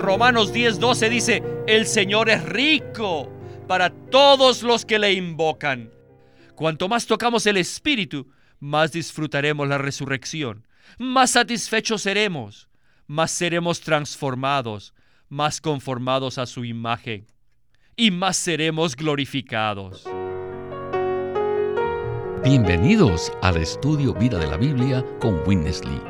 Romanos 10:12 dice, el Señor es rico para todos los que le invocan. Cuanto más tocamos el Espíritu, más disfrutaremos la resurrección, más satisfechos seremos, más seremos transformados, más conformados a su imagen y más seremos glorificados. Bienvenidos al estudio Vida de la Biblia con Witness Lee.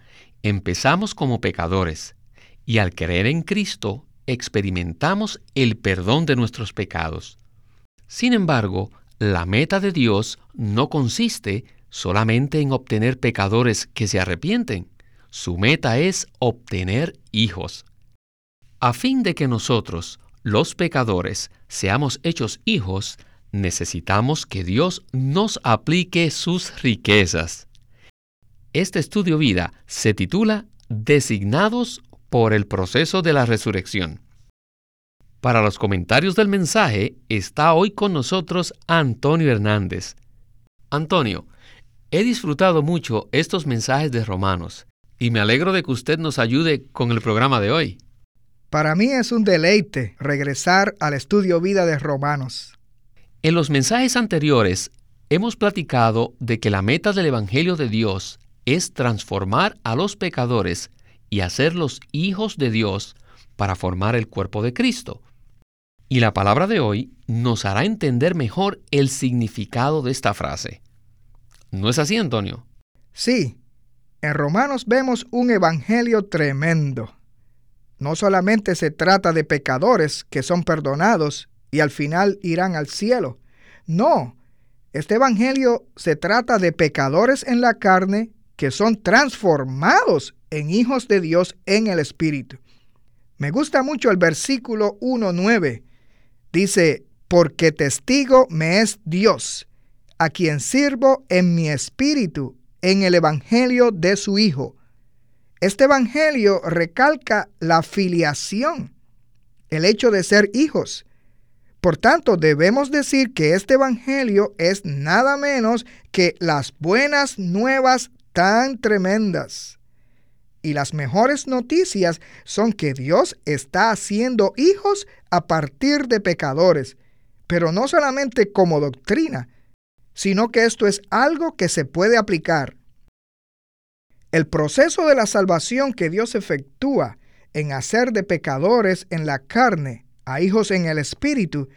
empezamos como pecadores y al creer en Cristo experimentamos el perdón de nuestros pecados. Sin embargo, la meta de Dios no consiste solamente en obtener pecadores que se arrepienten. Su meta es obtener hijos. A fin de que nosotros, los pecadores, seamos hechos hijos, necesitamos que Dios nos aplique sus riquezas. Este estudio vida se titula Designados por el proceso de la resurrección. Para los comentarios del mensaje está hoy con nosotros Antonio Hernández. Antonio, he disfrutado mucho estos mensajes de Romanos y me alegro de que usted nos ayude con el programa de hoy. Para mí es un deleite regresar al estudio vida de Romanos. En los mensajes anteriores hemos platicado de que la meta del Evangelio de Dios es transformar a los pecadores y hacerlos hijos de Dios para formar el cuerpo de Cristo. Y la palabra de hoy nos hará entender mejor el significado de esta frase. ¿No es así, Antonio? Sí. En Romanos vemos un evangelio tremendo. No solamente se trata de pecadores que son perdonados y al final irán al cielo. No, este Evangelio se trata de pecadores en la carne que son transformados en hijos de Dios en el Espíritu. Me gusta mucho el versículo 1.9. Dice, porque testigo me es Dios, a quien sirvo en mi espíritu, en el Evangelio de su Hijo este Evangelio recalca la filiación, el hecho de ser hijos. Por tanto, debemos decir que este Evangelio es nada menos que las buenas nuevas tan tremendas. Y las mejores noticias son que Dios está haciendo hijos a partir de pecadores, pero no solamente como doctrina, sino que esto es algo que se puede aplicar. El proceso de la salvación que Dios efectúa en hacer de pecadores en la carne a hijos en el espíritu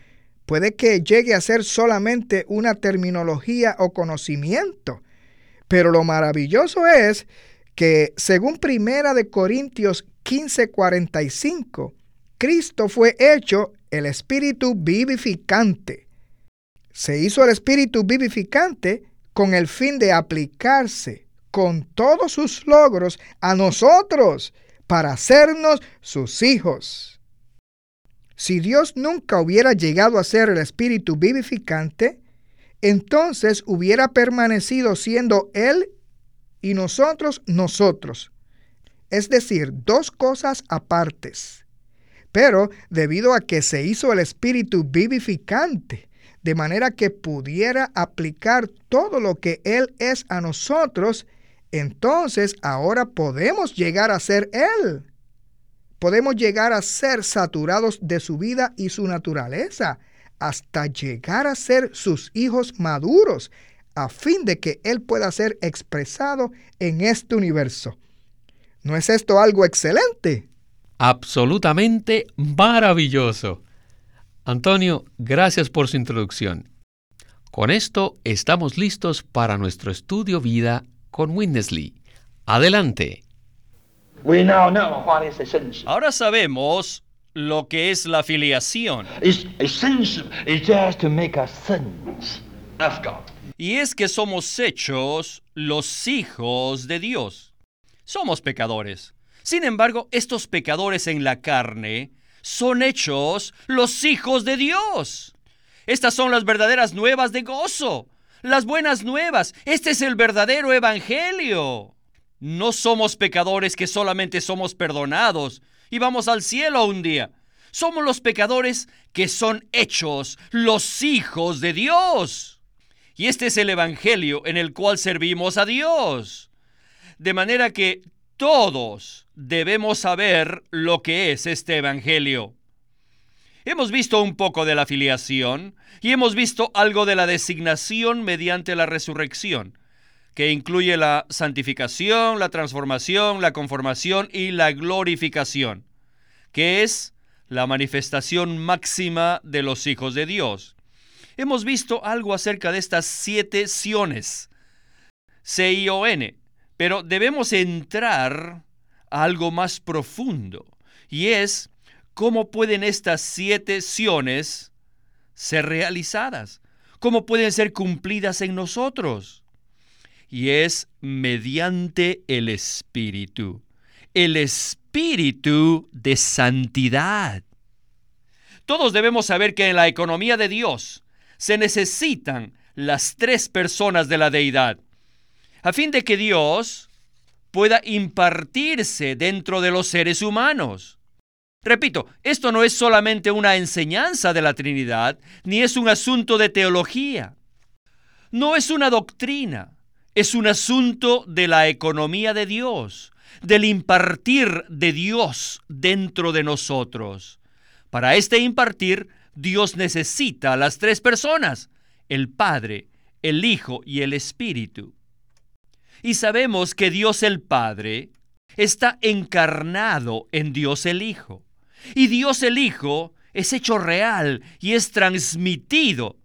puede que llegue a ser solamente una terminología o conocimiento. Pero lo maravilloso es que según Primera de Corintios 15:45, Cristo fue hecho el espíritu vivificante. Se hizo el espíritu vivificante con el fin de aplicarse con todos sus logros a nosotros para hacernos sus hijos. Si Dios nunca hubiera llegado a ser el Espíritu vivificante, entonces hubiera permanecido siendo Él y nosotros nosotros. Es decir, dos cosas apartes. Pero debido a que se hizo el Espíritu vivificante, de manera que pudiera aplicar todo lo que Él es a nosotros, entonces ahora podemos llegar a ser Él. Podemos llegar a ser saturados de su vida y su naturaleza, hasta llegar a ser sus hijos maduros, a fin de que Él pueda ser expresado en este universo. ¿No es esto algo excelente? Absolutamente maravilloso. Antonio, gracias por su introducción. Con esto estamos listos para nuestro estudio vida con Winnesley. Adelante. Ahora sabemos lo que es la filiación. Y es que somos hechos los hijos de Dios. Somos pecadores. Sin embargo, estos pecadores en la carne son hechos los hijos de Dios. Estas son las verdaderas nuevas de gozo, las buenas nuevas. Este es el verdadero evangelio. No somos pecadores que solamente somos perdonados y vamos al cielo un día. Somos los pecadores que son hechos los hijos de Dios. Y este es el Evangelio en el cual servimos a Dios. De manera que todos debemos saber lo que es este Evangelio. Hemos visto un poco de la filiación y hemos visto algo de la designación mediante la resurrección, que incluye la santificación, la transformación, la conformación y la glorificación, que es la manifestación máxima de los hijos de Dios. Hemos visto algo acerca de estas siete siones, C-I-O-N, pero debemos entrar a algo más profundo, y es cómo pueden estas siete siones ser realizadas, cómo pueden ser cumplidas en nosotros. Y es mediante el Espíritu, el Espíritu de santidad. Todos debemos saber que en la economía de Dios se necesitan las tres personas de la deidad, a fin de que Dios pueda impartirse dentro de los seres humanos. Repito, esto no es solamente una enseñanza de la Trinidad, ni es un asunto de teología. No es una doctrina, es un asunto de la economía de Dios, del impartir de Dios dentro de nosotros. Para este impartir, Dios necesita a las tres personas, el Padre, el Hijo y el Espíritu. Y sabemos que Dios el Padre está encarnado en Dios el Hijo. Y Dios el Hijo es hecho real y es transmitido,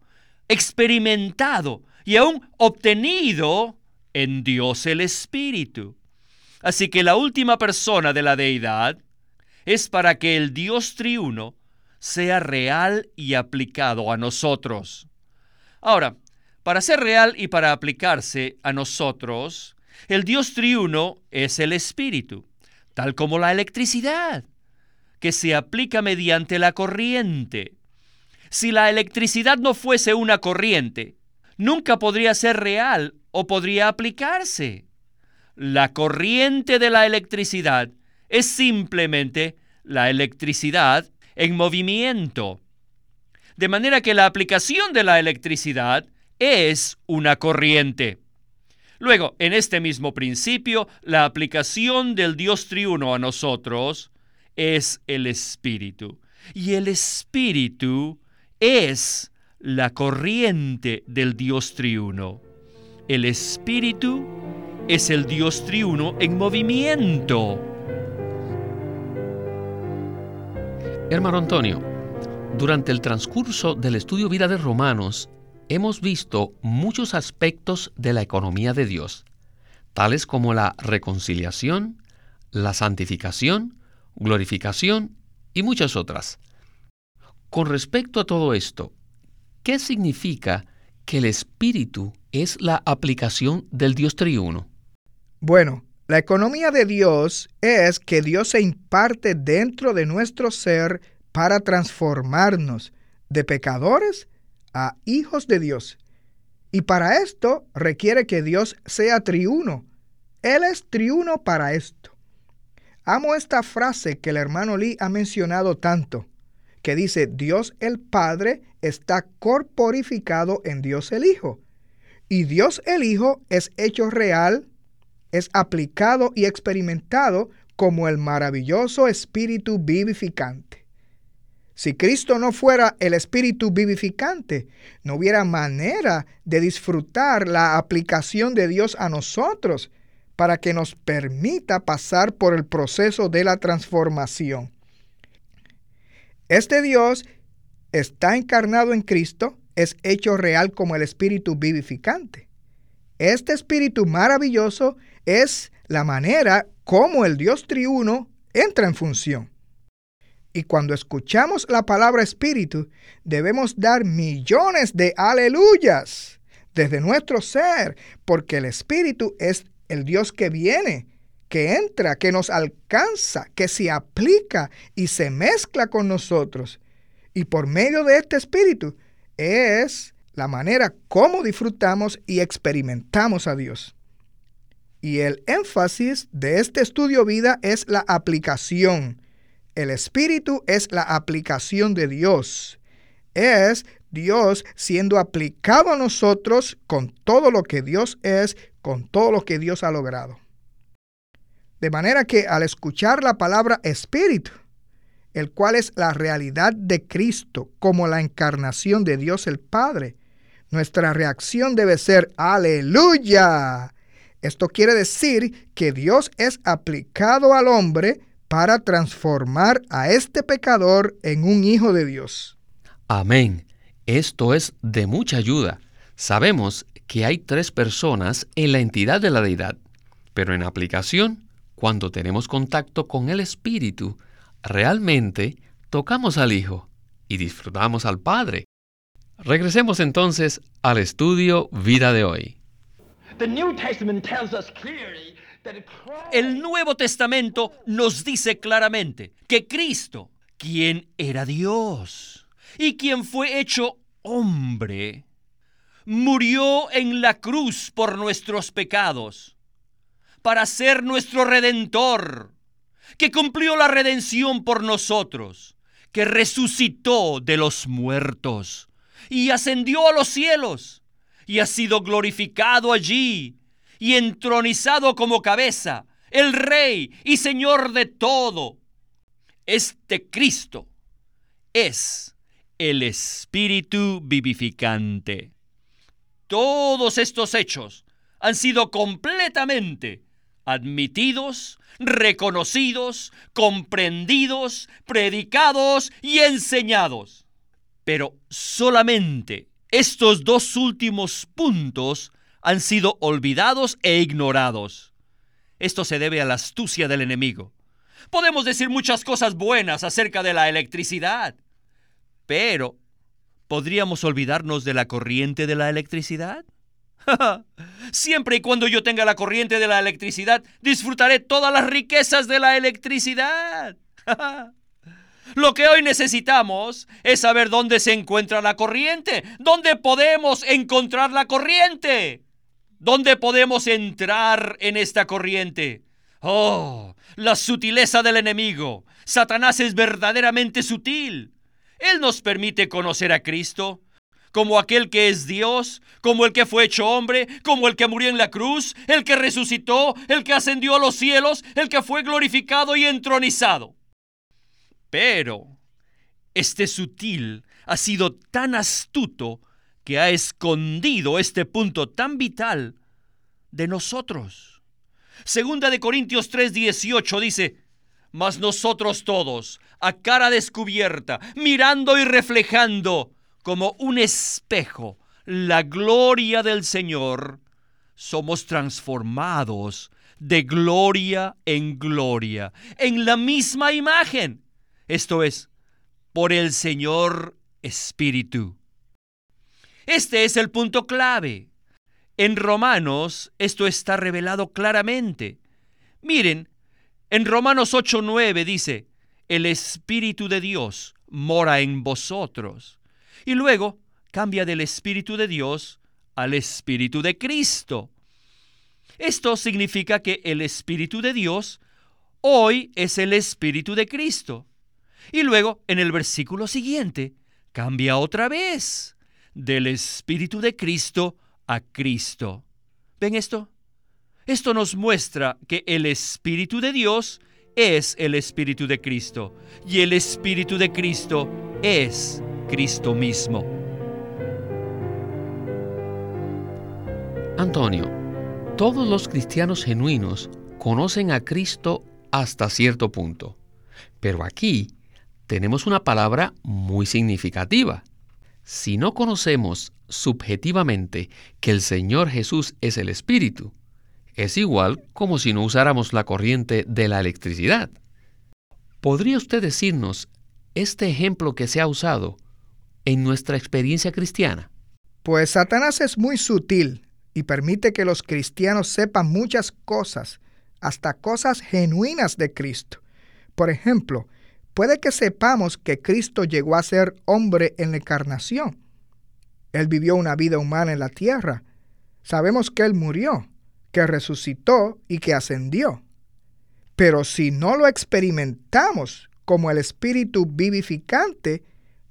experimentado y aún obtenido en Dios el Espíritu. Así que la última persona de la deidad es para que el Dios triuno sea real y aplicado a nosotros. Ahora, para ser real y para aplicarse a nosotros, el Dios triuno es el Espíritu, tal como la electricidad, que se aplica mediante la corriente. Si la electricidad no fuese una corriente, nunca podría ser real o podría aplicarse. La corriente de la electricidad es simplemente la electricidad en movimiento. De manera que la aplicación de la electricidad es una corriente. Luego, en este mismo principio, la aplicación del Dios triuno a nosotros es el Espíritu. Y el Espíritu es la corriente del Dios triuno. El Espíritu es el Dios triuno en movimiento. Hermano Antonio, durante el transcurso del estudio vida de Romanos, hemos visto muchos aspectos de la economía de Dios, tales como la reconciliación, la santificación, glorificación y muchas otras. Con respecto a todo esto, ¿qué significa que el Espíritu es la aplicación del Dios triuno? Bueno, la economía de Dios es que Dios se imparte dentro de nuestro ser para transformarnos de pecadores a hijos de Dios. Y para esto requiere que Dios sea triuno. Él es triuno para esto. Amo esta frase que el hermano Lee ha mencionado tanto, que dice, Dios el Padre está corporificado en Dios el Hijo. Y Dios el Hijo es hecho real, es aplicado y experimentado como el maravilloso Espíritu vivificante. Si Cristo no fuera el Espíritu vivificante, no hubiera manera de disfrutar la aplicación de Dios a nosotros para que nos permita pasar por el proceso de la transformación. Este Dios está encarnado en Cristo, es hecho real como el Espíritu vivificante. Este Espíritu maravilloso es la manera como el Dios triuno entra en función. Y cuando escuchamos la palabra espíritu, debemos dar millones de aleluyas desde nuestro ser, porque el espíritu es el Dios que viene, que entra, que nos alcanza, que se aplica y se mezcla con nosotros. Y por medio de este espíritu es la manera como disfrutamos y experimentamos a Dios. Y el énfasis de este estudio vida es la aplicación. El espíritu es la aplicación de Dios. Es Dios siendo aplicado a nosotros con todo lo que Dios es, con todo lo que Dios ha logrado. De manera que al escuchar la palabra espíritu, el cual es la realidad de Cristo como la encarnación de Dios el Padre, nuestra reacción debe ser aleluya. Esto quiere decir que Dios es aplicado al hombre para transformar a este pecador en un hijo de Dios. Amén. Esto es de mucha ayuda. Sabemos que hay tres personas en la entidad de la deidad, pero en aplicación cuando tenemos contacto con el Espíritu, realmente tocamos al Hijo y disfrutamos al Padre. Regresemos entonces al estudio Vida de hoy. El Nuevo Testamento nos dice claramente que Cristo, quien era Dios y quien fue hecho hombre, murió en la cruz por nuestros pecados para ser nuestro redentor, que cumplió la redención por nosotros, que resucitó de los muertos y ascendió a los cielos y ha sido glorificado allí y entronizado como cabeza, el Rey y Señor de todo. Este Cristo es el Espíritu vivificante. Todos estos hechos han sido completamente admitidos, reconocidos, comprendidos, predicados y enseñados. Pero solamente estos dos últimos puntos han sido olvidados e ignorados. Esto se debe a la astucia del enemigo. Podemos decir muchas cosas buenas acerca de la electricidad, pero ¿podríamos olvidarnos de la corriente de la electricidad? Siempre y cuando yo tenga la corriente de la electricidad, disfrutaré todas las riquezas de la electricidad. Lo que hoy necesitamos es saber dónde se encuentra la corriente, dónde podemos encontrar la corriente, dónde podemos entrar en esta corriente. Oh, la sutileza del enemigo. Satanás es verdaderamente sutil. Él nos permite conocer a Cristo, como aquel que es Dios, como el que fue hecho hombre, como el que murió en la cruz, el que resucitó, el que ascendió a los cielos, el que fue glorificado y entronizado. Pero este sutil ha sido tan astuto que ha escondido este punto tan vital de nosotros. Segunda de Corintios 3:18 dice, mas nosotros todos, a cara descubierta, mirando y reflejando, como un espejo la gloria del Señor, somos transformados de gloria en gloria, en la misma imagen. Esto es, por el Señor Espíritu. Este es el punto clave. En Romanos esto está revelado claramente. Miren, en Romanos 8:9 dice, el Espíritu de Dios mora en vosotros y luego cambia del Espíritu de Dios al Espíritu de Cristo. Esto significa que el Espíritu de Dios hoy es el Espíritu de Cristo. Y luego, en el versículo siguiente, cambia otra vez del Espíritu de Cristo a Cristo. ¿Ven esto? Esto nos muestra que el Espíritu de Dios es el Espíritu de Cristo y el Espíritu de Cristo es Cristo mismo. Antonio, todos los cristianos genuinos conocen a Cristo hasta cierto punto, pero aquí tenemos una palabra muy significativa. Si no conocemos subjetivamente que el Señor Jesús es el Espíritu, es igual como si no usáramos la corriente de la electricidad. ¿Podría usted decirnos este ejemplo que se ha usado en nuestra experiencia cristiana? Pues Satanás es muy sutil y permite que los cristianos sepan muchas cosas hasta cosas genuinas de Cristo. Por ejemplo, puede que sepamos que Cristo llegó a ser hombre en la encarnación. Él vivió una vida humana en la tierra. Sabemos que Él murió, que resucitó y que ascendió. Pero si no lo experimentamos como el Espíritu vivificante,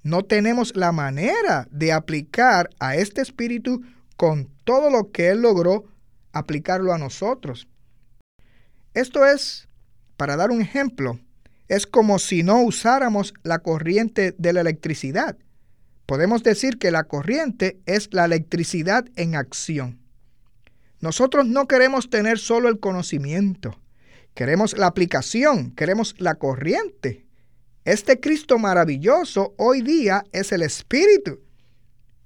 no tenemos la manera de aplicar a este Espíritu con todo lo que Él logró aplicarlo a nosotros. Esto es, para dar un ejemplo, es como si no usáramos la corriente de la electricidad. Podemos decir que la corriente es la electricidad en acción. Nosotros no queremos tener solo el conocimiento, queremos la aplicación, queremos la corriente. Este Cristo maravilloso hoy día es el Espíritu.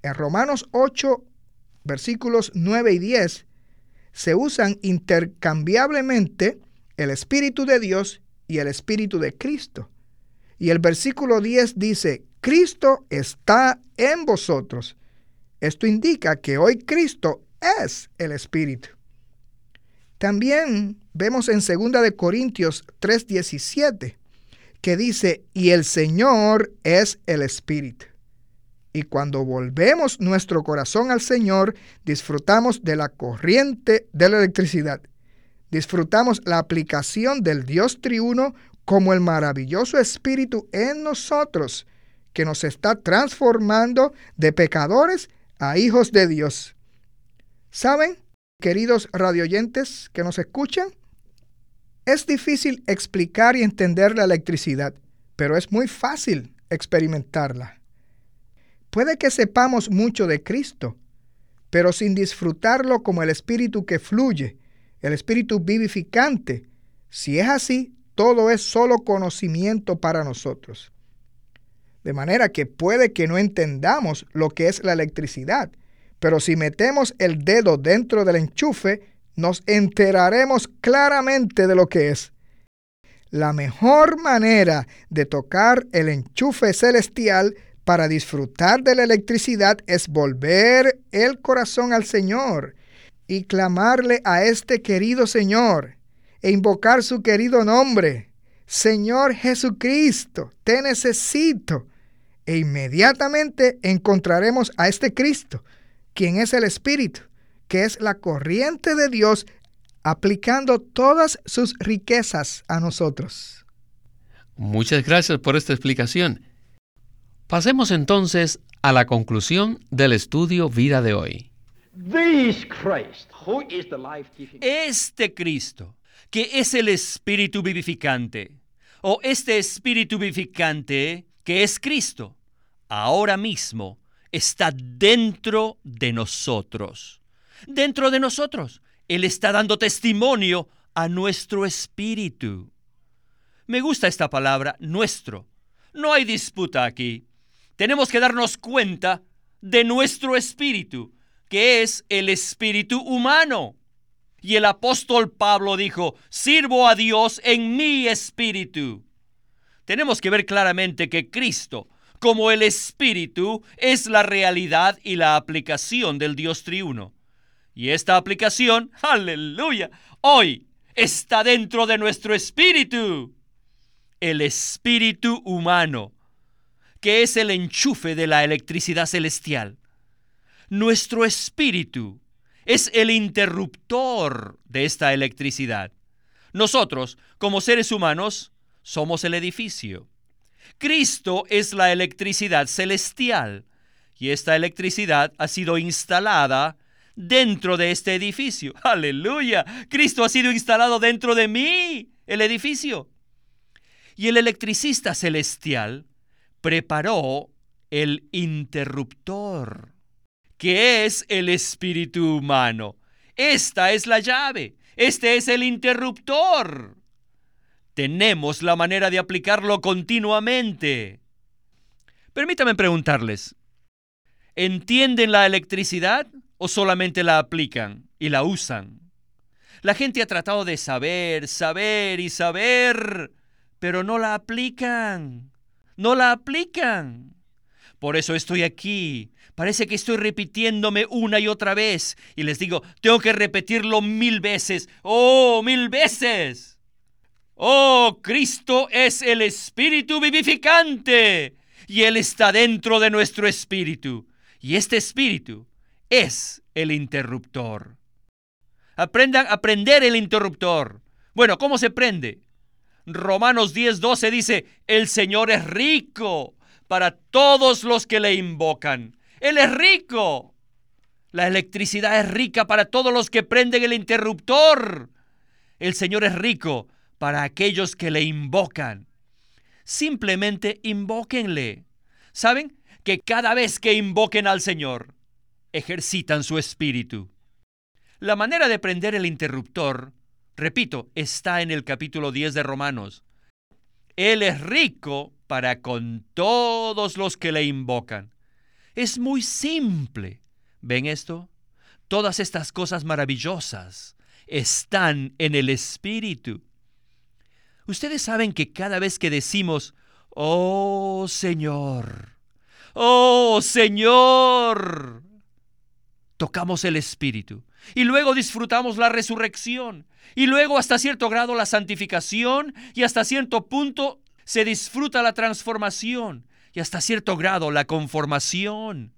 En Romanos 8, versículos 9 y 10, se usan intercambiablemente el Espíritu de Dios y el Espíritu de Cristo. Y el versículo 10 dice, Cristo está en vosotros. Esto indica que hoy Cristo es el Espíritu. También vemos en 2 de Corintios 3:17 que dice, "Y el Señor es el Espíritu." Y cuando volvemos nuestro corazón al Señor, disfrutamos de la corriente de la electricidad. Disfrutamos la aplicación del Dios triuno como el maravilloso Espíritu en nosotros, que nos está transformando de pecadores a hijos de Dios. ¿Saben, queridos radioyentes que nos escuchan? Es difícil explicar y entender la electricidad, pero es muy fácil experimentarla. Puede que sepamos mucho de Cristo, pero sin disfrutarlo como el Espíritu que fluye, el Espíritu vivificante. Si es así, todo es solo conocimiento para nosotros. De manera que puede que no entendamos lo que es la electricidad, pero si metemos el dedo dentro del enchufe, nos enteraremos claramente de lo que es. La mejor manera de tocar el enchufe celestial para disfrutar de la electricidad es volver el corazón al Señor y clamarle a este querido Señor e invocar su querido nombre. Señor Jesucristo, te necesito. E inmediatamente encontraremos a este Cristo quien es el Espíritu, que es la corriente de Dios aplicando todas sus riquezas a nosotros. Muchas gracias por esta explicación. Pasemos entonces a la conclusión del estudio vida de hoy. Este Cristo, que es el Espíritu vivificante, o este Espíritu vivificante que es Cristo, ahora mismo está dentro de nosotros. Dentro de nosotros. Él está dando testimonio a nuestro espíritu. Me gusta esta palabra, nuestro. No hay disputa aquí. Tenemos que darnos cuenta de nuestro espíritu, que es el espíritu humano. Y el apóstol Pablo dijo, sirvo a Dios en mi espíritu. Tenemos que ver claramente que Cristo como el Espíritu es la realidad y la aplicación del Dios triuno. Y esta aplicación, aleluya, hoy está dentro de nuestro espíritu. El espíritu humano, que es el enchufe de la electricidad celestial. Nuestro espíritu es el interruptor de esta electricidad. Nosotros, como seres humanos, somos el edificio. Cristo es la electricidad celestial y esta electricidad ha sido instalada dentro de este edificio. Aleluya. Cristo ha sido instalado dentro de mí, el edificio. Y el electricista celestial preparó el interruptor, que es el espíritu humano. Esta es la llave. Este es el interruptor. Tenemos la manera de aplicarlo continuamente. Permítame preguntarles, ¿entienden la electricidad o solamente la aplican y la usan? La gente ha tratado de saber, saber y saber, pero no la aplican. No la aplican. Por eso estoy aquí. Parece que estoy repitiéndome una y otra vez. Y les digo, tengo que repetirlo mil veces. Oh, mil veces. Oh, Cristo es el Espíritu vivificante. Y Él está dentro de nuestro espíritu. Y este espíritu es el interruptor. Aprendan a aprender el interruptor. Bueno, ¿cómo se prende? Romanos 10:12 dice, el Señor es rico para todos los que le invocan. Él es rico. La electricidad es rica para todos los que prenden el interruptor. El Señor es rico para aquellos que le invocan. Simplemente invóquenle. ¿Saben? Que cada vez que invoquen al Señor, ejercitan su espíritu. La manera de prender el interruptor, repito, está en el capítulo 10 de Romanos. Él es rico para con todos los que le invocan. Es muy simple. ¿Ven esto? Todas estas cosas maravillosas están en el Espíritu. Ustedes saben que cada vez que decimos, oh Señor, oh Señor, tocamos el Espíritu. Y luego disfrutamos la resurrección. Y luego hasta cierto grado la santificación. Y hasta cierto punto se disfruta la transformación. Y hasta cierto grado la conformación.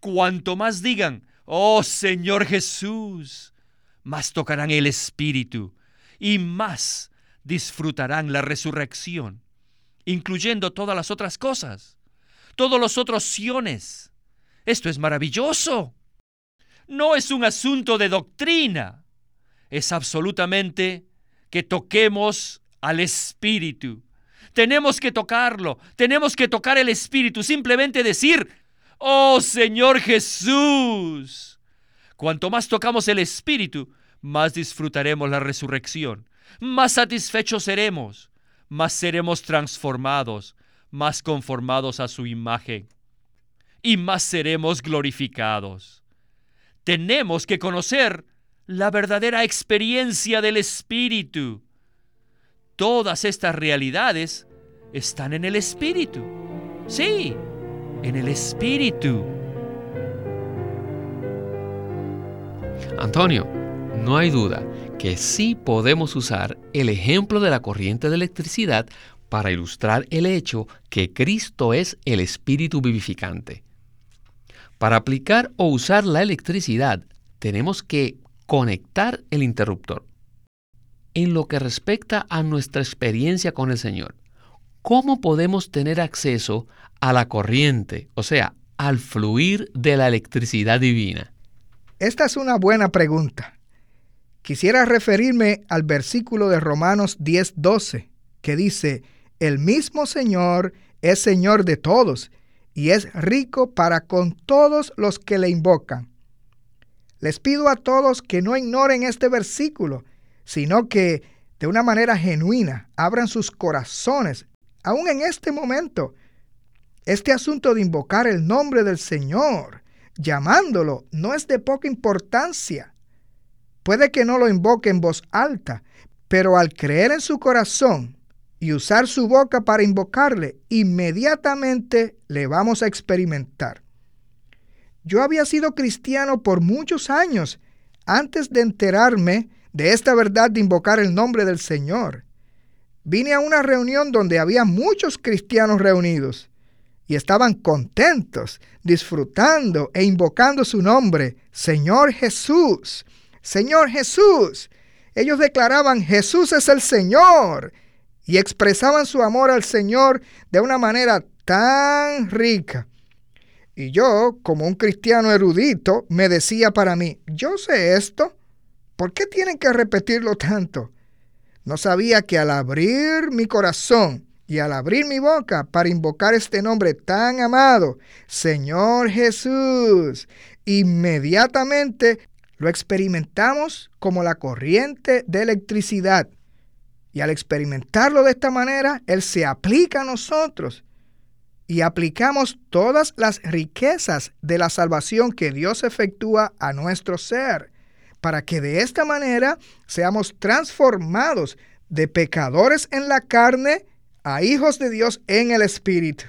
Cuanto más digan, oh Señor Jesús, más tocarán el Espíritu. Y más disfrutarán la resurrección. Incluyendo todas las otras cosas. Todos los otros siones. Esto es maravilloso no es un asunto de doctrina, es absolutamente que toquemos al Espíritu. Tenemos que tocarlo, tenemos que tocar el Espíritu, simplemente decir, oh Señor Jesús. Cuanto más tocamos el Espíritu, más disfrutaremos la resurrección, más satisfechos seremos, más seremos transformados, más conformados a su imagen y más seremos glorificados tenemos que conocer la verdadera experiencia del Espíritu. Todas estas realidades están en el Espíritu. Sí, en el Espíritu. Antonio, no hay duda que sí podemos usar el ejemplo de la corriente de electricidad para ilustrar el hecho que Cristo es el Espíritu vivificante. Para aplicar o usar la electricidad, tenemos que conectar el interruptor. En lo que respecta a nuestra experiencia con el Señor, ¿cómo podemos tener acceso a la corriente, o sea, al fluir de la electricidad divina? Esta es una buena pregunta. Quisiera referirme al versículo de Romanos 10:12, que dice, el mismo Señor es Señor de todos y es rico para con todos los que le invocan. Les pido a todos que no ignoren este versículo, sino que de una manera genuina abran sus corazones, aún en este momento. Este asunto de invocar el nombre del Señor, llamándolo, no es de poca importancia. Puede que no lo invoque en voz alta, pero al creer en su corazón y usar su boca para invocarle, inmediatamente le vamos a experimentar. Yo había sido cristiano por muchos años antes de enterarme de esta verdad de invocar el nombre del Señor. Vine a una reunión donde había muchos cristianos reunidos y estaban contentos, disfrutando e invocando su nombre, Señor Jesús, Señor Jesús. Ellos declaraban, Jesús es el Señor y expresaban su amor al Señor de una manera tan rica. Y yo, como un cristiano erudito, me decía para mí, yo sé esto, ¿por qué tienen que repetirlo tanto? No sabía que al abrir mi corazón y al abrir mi boca para invocar este nombre tan amado, Señor Jesús, inmediatamente lo experimentamos como la corriente de electricidad y al experimentarlo de esta manera, Él se aplica a nosotros y aplicamos todas las riquezas de la salvación que Dios efectúa a nuestro ser, para que de esta manera seamos transformados de pecadores en la carne a hijos de Dios en el Espíritu.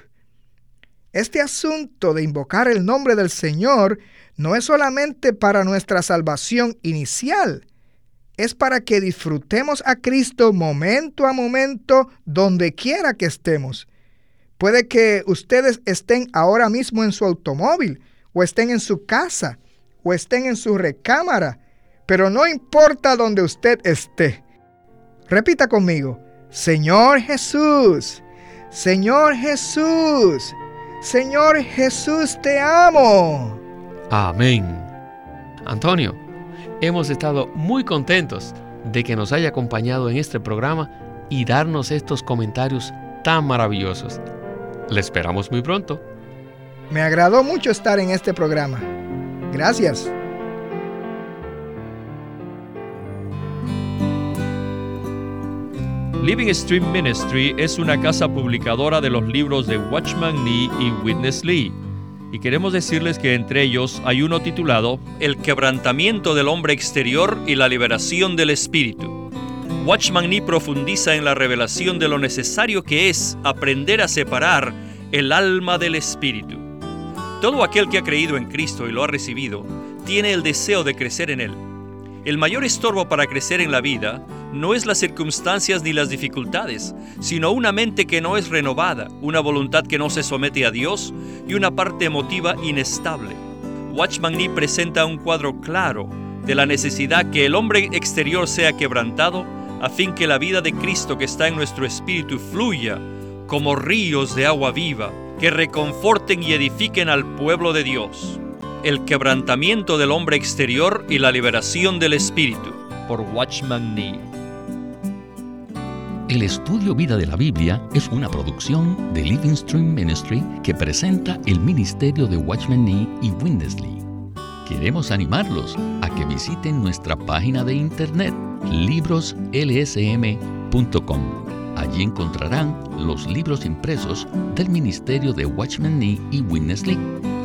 Este asunto de invocar el nombre del Señor no es solamente para nuestra salvación inicial, es para que disfrutemos a Cristo momento a momento, donde quiera que estemos. Puede que ustedes estén ahora mismo en su automóvil, o estén en su casa, o estén en su recámara, pero no importa donde usted esté. Repita conmigo, Señor Jesús, Señor Jesús, Señor Jesús, te amo. Amén. Antonio, hemos estado muy contentos de que nos haya acompañado en este programa y darnos estos comentarios tan maravillosos. Le esperamos muy pronto. Me agradó mucho estar en este programa. Gracias. Living Stream Ministry es una casa publicadora de los libros de Watchman Nee y Witness Lee. Y queremos decirles que entre ellos hay uno titulado El quebrantamiento del hombre exterior y la liberación del espíritu. Watchman Nee profundiza en la revelación de lo necesario que es aprender a separar el alma del espíritu. Todo aquel que ha creído en Cristo y lo ha recibido tiene el deseo de crecer en Él. El mayor estorbo para crecer en la vida no es las circunstancias ni las dificultades, sino una mente que no es renovada, una voluntad que no se somete a Dios y una parte emotiva inestable. Watchman Nee presenta un cuadro claro de la necesidad que el hombre exterior sea quebrantado a fin que la vida de Cristo que está en nuestro espíritu fluya como ríos de agua viva que reconforten y edifiquen al pueblo de Dios. El quebrantamiento del hombre exterior y la liberación del espíritu por Watchman Nee. El estudio Vida de la Biblia es una producción de Living Stream Ministry que presenta el ministerio de Watchman Nee y Windesley. Queremos animarlos a que visiten nuestra página de internet libroslsm.com. Allí encontrarán los libros impresos del ministerio de Watchman Nee y Witness Lee